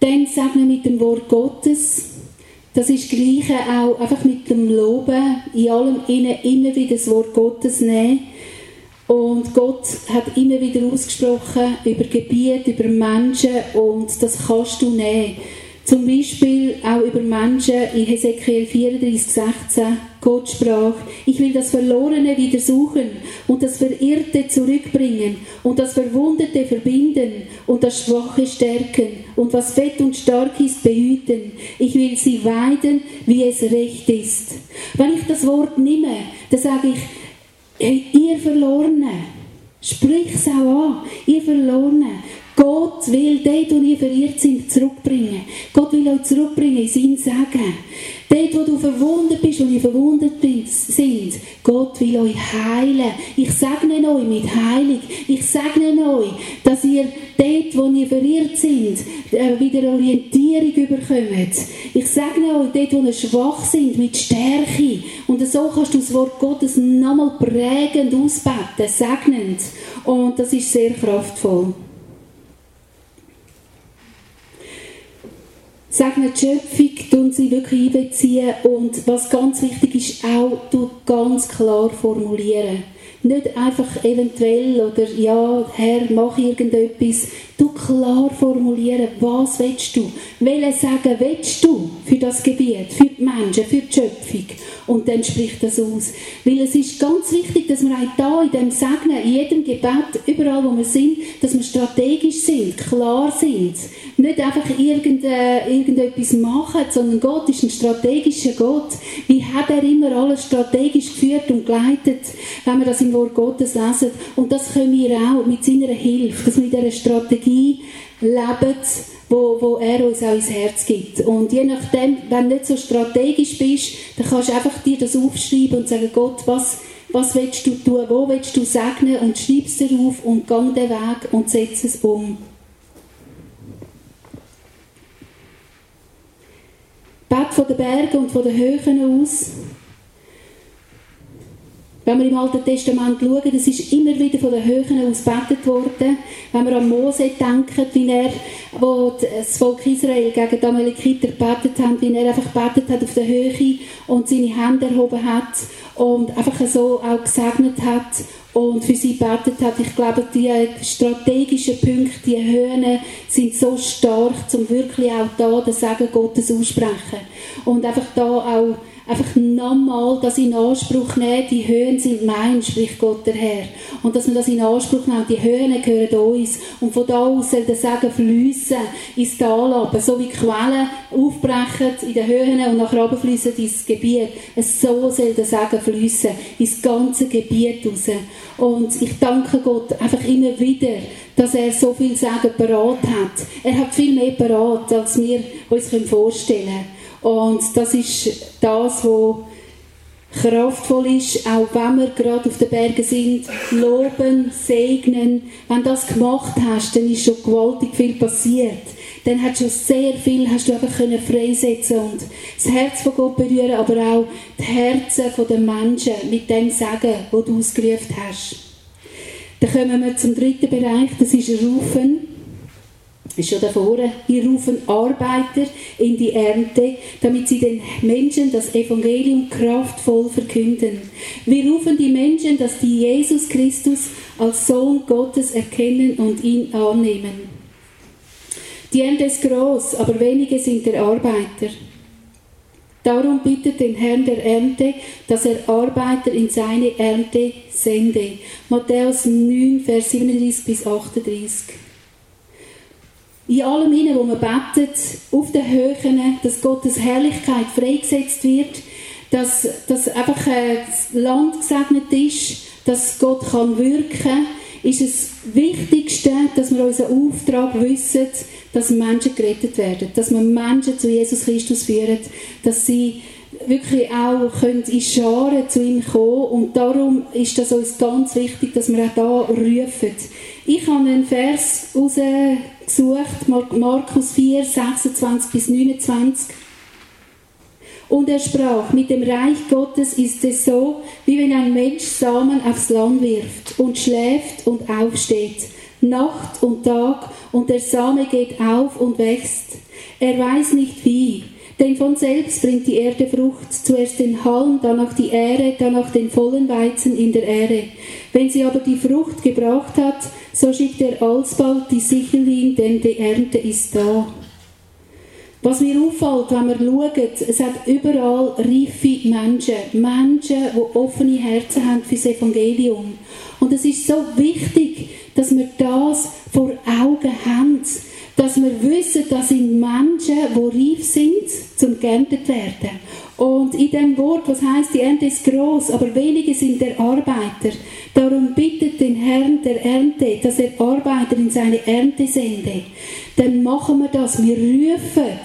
Dann segne mit dem Wort Gottes. Das ist Gleiche auch einfach mit dem Loben, in allem innen immer wieder das Wort Gottes nehmen und Gott hat immer wieder ausgesprochen über Gebiet, über Menschen und das kannst du nehmen. Zum Beispiel auch über Menschen in Hesekiel 34, 16. Gott sprach, ich will das Verlorene wieder suchen und das Verirrte zurückbringen und das Verwundete verbinden und das Schwache stärken und was fett und stark ist behüten. Ich will sie weiden, wie es recht ist. Wenn ich das Wort nehme, dann sage ich, Hey, ihr Verlorenen, sprich es auch an, ihr Verlorenen. Gott will dort, wo ihr verirrt sind, zurückbringen. Gott will euch zurückbringen in sein Segen. Dort, wo du verwundet bist, wo ihr verwundet sind, Gott will euch heilen. Ich segne euch mit Heilung. Ich segne euch, dass ihr dort, wo ihr verirrt sind, äh, wieder Orientierung überkommt. Ich segne euch dort, wo ihr schwach sind, mit Stärke. Und so kannst du das Wort Gottes nochmal prägend ausbeten, segnend. Und das ist sehr kraftvoll. Segnen die Schöpfung, tun sie wirklich einbeziehen und was ganz wichtig ist, auch ganz klar formulieren. Nicht einfach eventuell oder ja, Herr, mach irgendetwas. Du klar formulieren, was willst du? Welche sagen willst du für das Gebiet, für die Menschen, für die Schöpfung? Und dann spricht das aus. Weil es ist ganz wichtig, dass wir auch da in dem Segnen, in jedem Gebet, überall wo wir sind, dass wir strategisch sind, klar sind. Nicht einfach irgendetwas machen, sondern Gott ist ein strategischer Gott. Wie hat er immer alles strategisch geführt und geleitet, wenn wir das im Wort Gottes lesen? Und das können wir auch mit seiner Hilfe, dass wir in dieser Strategie leben, wo, wo er uns auch ins Herz gibt. Und je nachdem, wenn du nicht so strategisch bist, dann kannst du einfach dir das aufschreiben und sagen, Gott, was, was willst du tun, wo willst du segnen und schreib es dir auf und gang den Weg und setz es um. Bet von den Bergen und von den Höhen aus. Wenn wir im Alten Testament schauen, das ist immer wieder von den Höhen aus gebetet worden. Wenn wir an Mose denken, wie er, wo das Volk Israel gegen die Amalekiter gebetet hat, wie er einfach gebetet hat auf der Höhe und seine Hände erhoben hat und einfach so auch gesegnet hat und für sie gebetet hat. Ich glaube, die strategischen Punkte, die Höhen sind so stark, um wirklich auch da den Segen Gottes aussprechen. Und einfach da auch einfach nochmal das in Anspruch nehmen, die Höhen sind mein, spricht Gott der Herr. Und dass wir das in Anspruch nehmen, die Höhen gehören uns. Und von da aus soll der Segen fließen ins Tal ab, so wie Quellen aufbrechen in den Höhen und nachher runterfließen ins Gebiet. So soll der Segen fließen, ins ganze Gebiet raus. Und ich danke Gott einfach immer wieder, dass er so viel Segen parat hat. Er hat viel mehr parat, als wir uns vorstellen können. Und das ist das, was kraftvoll ist, auch wenn wir gerade auf den Bergen sind, loben, segnen. Wenn du das gemacht hast, dann ist schon gewaltig viel passiert. Dann hat schon sehr viel, hast du einfach können freisetzen und das Herz von Gott berühren, aber auch die Herzen der Menschen mit dem Segen, wo du ausgerufen hast. Dann kommen wir zum dritten Bereich, das ist Rufen ist schon davor, wir rufen Arbeiter in die Ernte, damit sie den Menschen das Evangelium kraftvoll verkünden. Wir rufen die Menschen, dass die Jesus Christus als Sohn Gottes erkennen und ihn annehmen. Die Ernte ist groß, aber wenige sind der Arbeiter. Darum bittet den Herrn der Ernte, dass er Arbeiter in seine Ernte sende. Matthäus 9, Vers 37 bis 38 in allem hinein, wo man betet, auf den Höhen, dass Gottes Herrlichkeit freigesetzt wird, dass, dass einfach das Land gesegnet ist, dass Gott kann wirken ist es Wichtigste, dass wir unseren Auftrag wissen, dass Menschen gerettet werden, dass wir Menschen zu Jesus Christus führen, dass sie wirklich auch können in Scharen zu ihm kommen und darum ist das uns ganz wichtig, dass wir auch da rufen. Ich habe einen Vers rausgesucht, Markus 4, 26 bis 29. Und er sprach, mit dem Reich Gottes ist es so, wie wenn ein Mensch Samen aufs Land wirft und schläft und aufsteht, Nacht und Tag, und der Same geht auf und wächst. Er weiß nicht wie, denn von selbst bringt die Erde Frucht, zuerst den Halm, danach die Ähre, danach den vollen Weizen in der Ähre. Wenn sie aber die Frucht gebracht hat, so schickt er alsbald die Sichel hin, denn die Ernte ist da. Was mir auffällt, wenn wir schauen, es hat überall reife Menschen. Menschen, die offene Herzen haben für das Evangelium. Und es ist so wichtig, dass wir das vor Augen haben dass wir wissen, dass sind Menschen, die reif sind, zum geerntet werden. Und in dem Wort, was heißt, die Ernte ist groß, aber wenige sind der Arbeiter. Darum bittet den Herrn der Ernte, dass er Arbeiter in seine Ernte sende. Dann machen wir das. Wir rufen,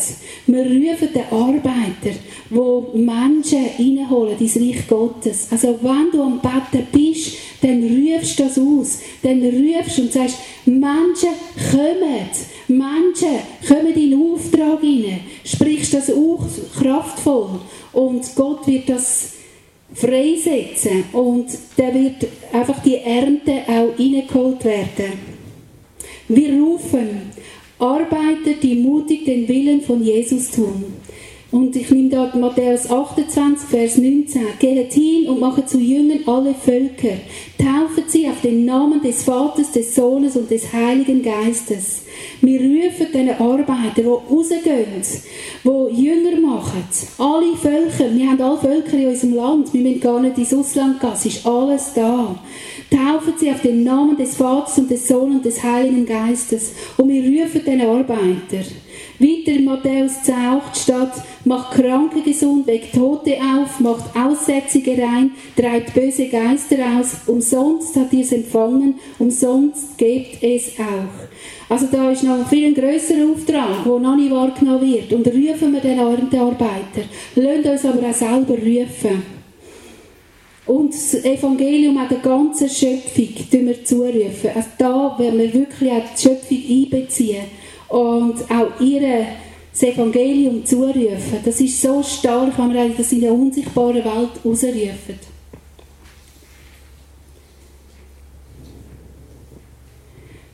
wir rufen den Arbeiter, wo Menschen reinholen ins Reich Gottes. Also wenn du am Betten bist, dann rufst du das aus. Dann rufst und sagst, Menschen kommen. Menschen kommen in den Auftrag hinein. Sprichst das auch kraftvoll. Und Gott wird das freisetzen. Und dann wird einfach die Ernte auch reingeholt werden. Wir rufen Arbeiter, die mutig den Willen von Jesus tun. Und ich nehme da Matthäus 28, Vers 19. Geht hin und macht zu Jüngern alle Völker. Taufen sie auf den Namen des Vaters, des Sohnes und des Heiligen Geistes. Wir rufen diesen Arbeiter, die rausgehen, die Jünger machen. Alle Völker, wir haben alle Völker in unserem Land, wir müssen gar nicht ins Ausland gehen, es ist alles da. Taufen sie auf den Namen des Vaters und des Sohnes und des Heiligen Geistes. Und wir rufen diesen Arbeiter. Weiter in Matthäus 10 steht, macht Kranke gesund, weckt Tote auf, macht Aussätzige rein, treibt böse Geister aus, umsonst hat ihr es empfangen, umsonst gebt es auch. Also da ist noch ein viel grösserer Auftrag, der noch nicht wahrgenommen wird. Und rufen wir den Arbeiter. Lasst uns aber auch selber rufen. Und das Evangelium an der ganzen Schöpfung wir zurufen. Also da werden wir wirklich auch die Schöpfung einbeziehen und auch ihre das Evangelium zurufen. Das ist so stark, wenn wir das in der unsichtbaren Welt rausrufen.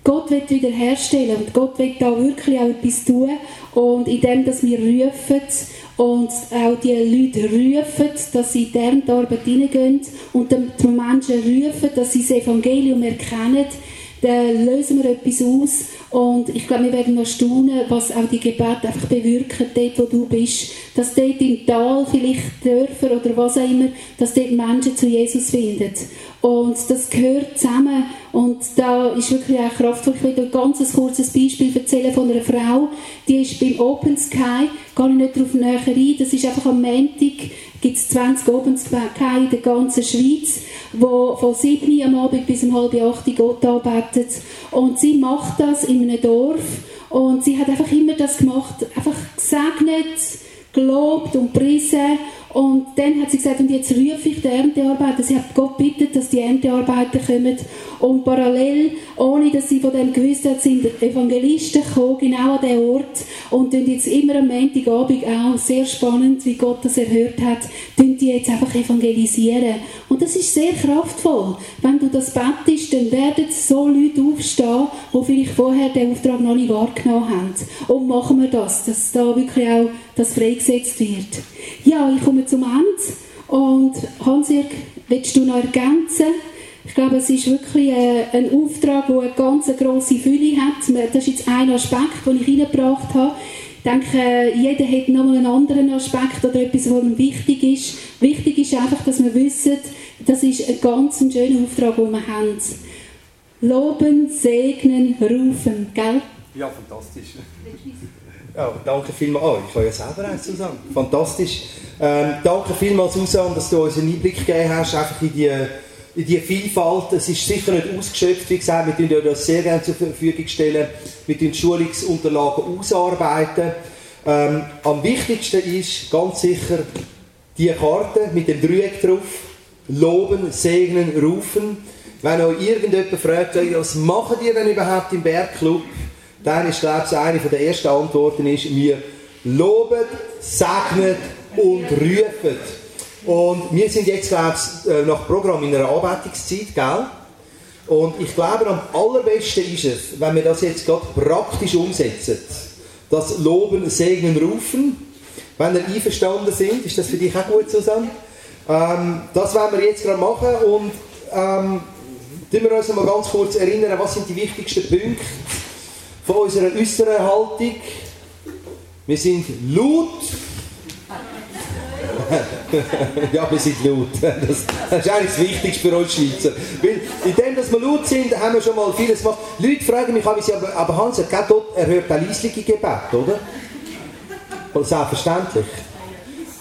Gott wird wiederherstellen und Gott wird da wirklich auch etwas tun und indem, dass wir rufen und auch die Leute rufen, dass sie in deren Arbeit hineingehen und die Menschen rufen, dass sie das Evangelium erkennen, dann lösen wir etwas aus und ich glaube, wir werden noch staunen, was auch die Gebete einfach bewirken, dort wo du bist. Dass dort im Tal, vielleicht Dörfer oder was auch immer, dass dort Menschen zu Jesus finden. Und das gehört zusammen. Und da ist wirklich auch kraftvoll. Ich will ein ganz kurzes Beispiel erzählen von einer Frau, die ist beim Open Sky, gehe ich nicht darauf näher ein, das ist einfach am Montag, gibt es 20 Open Sky in der ganzen Schweiz, wo von 7 am Abend bis um halb 8 Gott arbeitet. Und sie macht das in einem Dorf und sie hat einfach immer das gemacht, einfach gesegnet, gelobt und priesen und dann hat sie gesagt, und jetzt rufe ich die Erntearbeiter. Sie hat Gott bittet, dass die Erntearbeiter kommen. Und parallel, ohne dass sie von dem gewusst hat, sind Evangelisten gekommen, genau an diesen Ort. Und tun jetzt immer am Montagabend auch, sehr spannend, wie Gott das erhört hat, tun die jetzt einfach evangelisieren. Und das ist sehr kraftvoll. Wenn du das bettest, dann werden so Leute aufstehen, die vielleicht vorher den Auftrag noch nicht wahrgenommen haben. Und machen wir das, dass da wirklich auch das freigesetzt wird. Ja, ich komme zum Ende. Und Hans-Jörg, willst du noch ergänzen? Ich glaube, es ist wirklich äh, ein Auftrag, der eine ganz grosse Fülle hat. Das ist jetzt ein Aspekt, den ich reingebracht habe. Ich denke, jeder hat nochmal einen anderen Aspekt oder etwas, was ihm wichtig ist. Wichtig ist einfach, dass wir wissen, das ist ein ganz schöner Auftrag, den wir haben. Loben, segnen, rufen, gell? Ja, fantastisch. Ja, danke vielmals. Oh, ich kann ja selber eins zusammen. Fantastisch. Ähm, danke vielmals, Susanne, dass du uns einen Einblick gegeben hast, einfach in die, in die Vielfalt. Es ist sicher nicht ausgeschöpft, wie gesagt, wir stellen das sehr gerne zur Verfügung stellen. Wir die Schulungsunterlagen ausarbeiten. Ähm, am wichtigsten ist ganz sicher, die Karte mit dem Dreieck drauf. Loben, segnen, rufen. Wenn euch irgendjemand fragt, was machen die denn überhaupt im Bergclub? Dann ist, glaube ich, eine der ersten Antworten ist, wir loben, segnen und rufen. Und wir sind jetzt, glaube ich, äh, nach Programm in einer Anbetungszeit, gell? Und ich glaube, am allerbesten ist es, wenn wir das jetzt gerade praktisch umsetzen. Das Loben, Segnen, Rufen. Wenn ihr einverstanden sind, ist das für dich auch gut, Susanne? Ähm, das werden wir jetzt gerade machen und ähm, wir uns mal ganz kurz erinnern, was sind die wichtigsten Punkte von unserer äußeren Haltung. Wir sind laut. ja, wir sind laut. Das, das, ist eigentlich das Wichtigste für uns Schweizer. Weil in dem, dass wir laut sind, haben wir schon mal vieles gemacht. Leute fragen mich, aber, aber Hans, er, dort, er hört ein leisliche Gebet, oder? Selbstverständlich.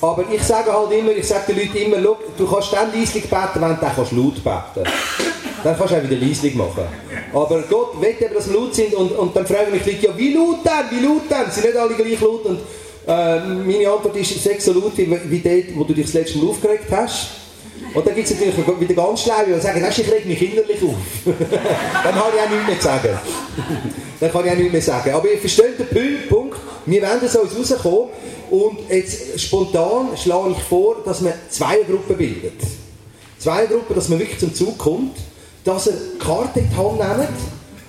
Aber ich sage halt immer, ich sage den Leuten immer, du kannst dann leislich beten, wenn du kannst laut beten Dann kannst du auch wieder leislich machen. Aber Gott will eben, dass wir laut sind und, und dann fragen mich Leute, ja wie laut denn, wie laut denn? Sind nicht alle gleich laut? Und äh, meine Antwort ist, sag so laut wie, wie dort, wo du dich das letzte Mal aufgeregt hast. Und dann gibt es natürlich wieder ganz schlau, die sagen, ich reg mich innerlich auf. dann habe ich auch nichts mehr zu sagen. dann kann ich auch nichts mehr sagen. Aber ihr versteht den Punkt, wir werden so rauskommen und jetzt spontan schlage ich vor, dass man zwei Gruppen bildet. Zwei Gruppen, dass man wirklich zum Zug kommt, dass ihr Karte in die Hand nehmt,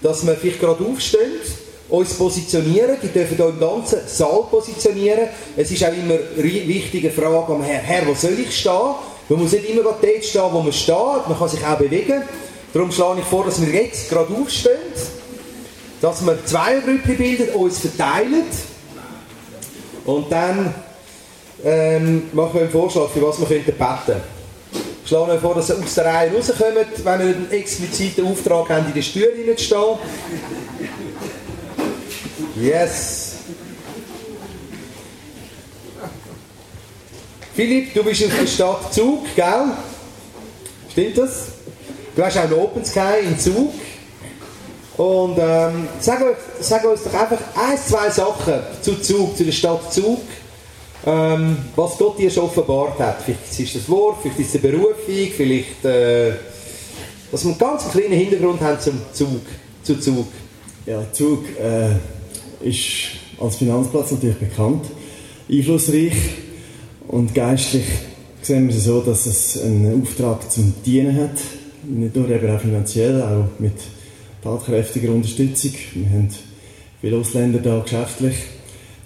dass wir vielleicht gerade aufstehen, uns positionieren, die dürfen hier im ganzen Saal positionieren. Es ist auch immer eine wichtige Frage am Herr, Herr, wo soll ich stehen? Man muss nicht immer dort stehen, wo man steht, man kann sich auch bewegen. Darum schlage ich vor, dass wir jetzt gerade aufstehen, dass wir zwei Gruppen bilden, uns verteilen und dann ähm, machen wir einen Vorschlag, für was wir könnten beten Ich schlage euch vor, dass ihr aus der Reihe rauskommt, wenn ihr einen expliziten Auftrag habt, in den Stühlen zu stehen. Yes! Philipp, du bist in der Stadt Zug, gell? Stimmt das? Du hast auch einen Open Sky in Zug. Und ähm, sag, sag uns doch einfach ein, zwei Sachen zu Zug, zu der Stadt Zug, ähm, was Gott dir schon offenbart hat. Vielleicht ist das Wort, vielleicht ist es eine Berufung, vielleicht, äh, dass wir einen ganz kleinen Hintergrund haben zum Zug, zu Zug. Ja, Zug äh, ist als Finanzplatz natürlich bekannt, einflussreich und geistlich sehen wir es so, dass es einen Auftrag zum Dienen hat, nicht nur eben auch finanziell, auch mit tatkräftiger Unterstützung. Wir haben viele Ausländer da geschäftlich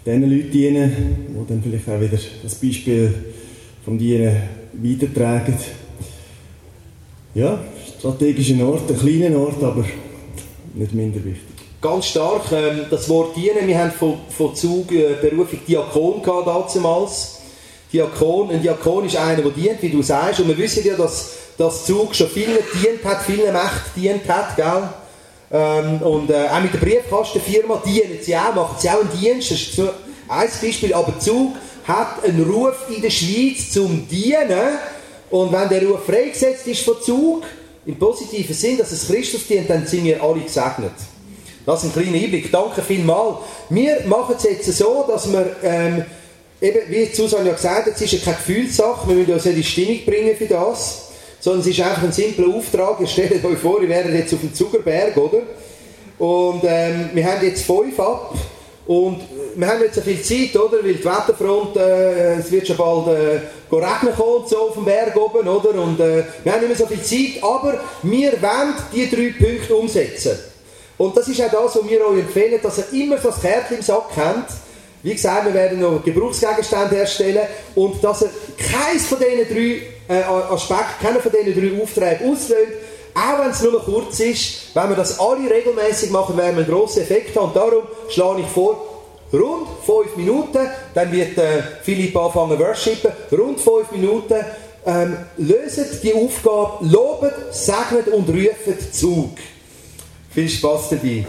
diesen Leuten dienen, die dann vielleicht auch wieder das Beispiel vom Dienen weitertragen. Ja, strategischer Ort, ein kleiner Ort, aber nicht minder wichtig. Ganz stark, ähm, das Wort dienen, wir haben von, von Zug äh, Berufung Diakon gehabt damals. Diakon. Ein Diakon ist einer, der dient, wie du sagst. Und wir wissen ja, dass das Zug schon vielen dient hat, vielen Mächten dient hat, gell? Ähm, und äh, auch mit der Briefkastenfirma dienen sie auch, machen sie auch einen Dienst. Das ist ein Beispiel. Aber Zug hat einen Ruf in der Schweiz zum Dienen. Und wenn der Ruf freigesetzt ist von Zug, im positiven Sinn, dass es Christus dient, dann sind wir alle gesegnet. Das ist ein kleiner Einblick. Danke vielmals. Wir machen es jetzt so, dass wir ähm, eben, wie Susanne ja gesagt hat, es ist ja keine Gefühlssache, wir müssen uns ja die Stimmung bringen für das, sondern es ist einfach ein simpler Auftrag. Ihr stellt euch vor, ihr wäret jetzt auf dem Zuckerberg, oder? Und ähm, wir haben jetzt fünf ab und wir haben nicht so viel Zeit, oder? Weil die Wetterfront, äh, es wird schon bald äh, regnen kommen, so auf dem Berg oben, oder? Und äh, wir haben nicht mehr so viel Zeit, aber wir wollen die drei Punkte umsetzen. Und das ist auch das, was wir euch empfehlen, dass ihr immer das Kärtchen im Sack habt, wie gesagt, wir werden noch Gebrauchsgegenstände herstellen und dass er keins von diesen drei äh, Aspekten, keiner von diesen drei Aufträgen auslöst, auch wenn es nur kurz ist, wenn wir das alle regelmäßig machen, werden wir einen grossen Effekt haben. Und darum schlage ich vor, rund fünf Minuten, dann wird äh, Philipp anfangen worshipen, rund fünf Minuten, ähm, löset die Aufgabe, lobet, segnet und ruft Zug. Viel Spaß dabei.